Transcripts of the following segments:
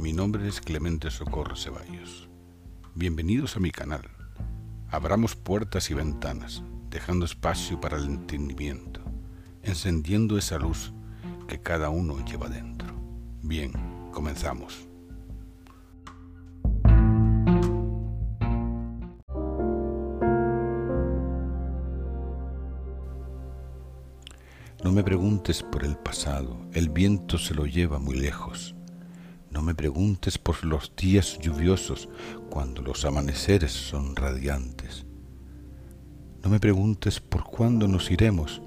mi nombre es Clemente Socorro Ceballos. Bienvenidos a mi canal. Abramos puertas y ventanas, dejando espacio para el entendimiento, encendiendo esa luz que cada uno lleva dentro. Bien, comenzamos. No me preguntes por el pasado, el viento se lo lleva muy lejos. No me preguntes por los días lluviosos cuando los amaneceres son radiantes. No me preguntes por cuándo nos iremos.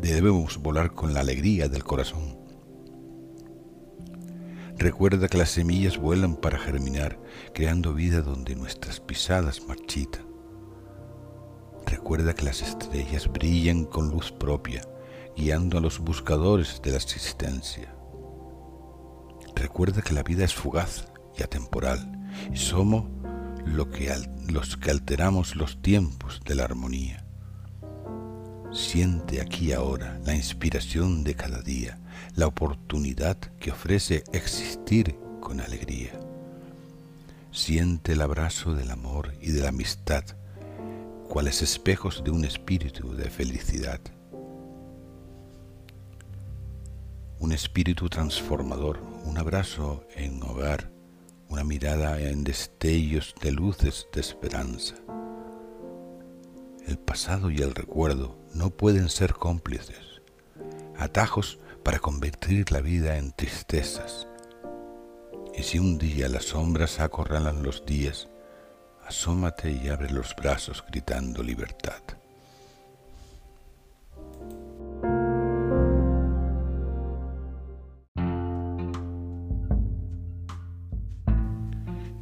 Debemos volar con la alegría del corazón. Recuerda que las semillas vuelan para germinar, creando vida donde nuestras pisadas marchitan. Recuerda que las estrellas brillan con luz propia guiando a los buscadores de la existencia. Recuerda que la vida es fugaz y atemporal y somos lo que los que alteramos los tiempos de la armonía. Siente aquí ahora la inspiración de cada día, la oportunidad que ofrece existir con alegría. Siente el abrazo del amor y de la amistad, cuales espejos de un espíritu de felicidad. un espíritu transformador, un abrazo en hogar, una mirada en destellos de luces de esperanza. El pasado y el recuerdo no pueden ser cómplices, atajos para convertir la vida en tristezas. Y si un día las sombras acorralan los días, asómate y abre los brazos gritando libertad.